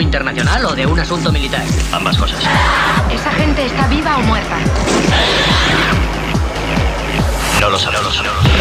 internacional o de un asunto militar? Ambas cosas. ¿Esa gente está viva o muerta? No lo sabemos. No lo sabemos.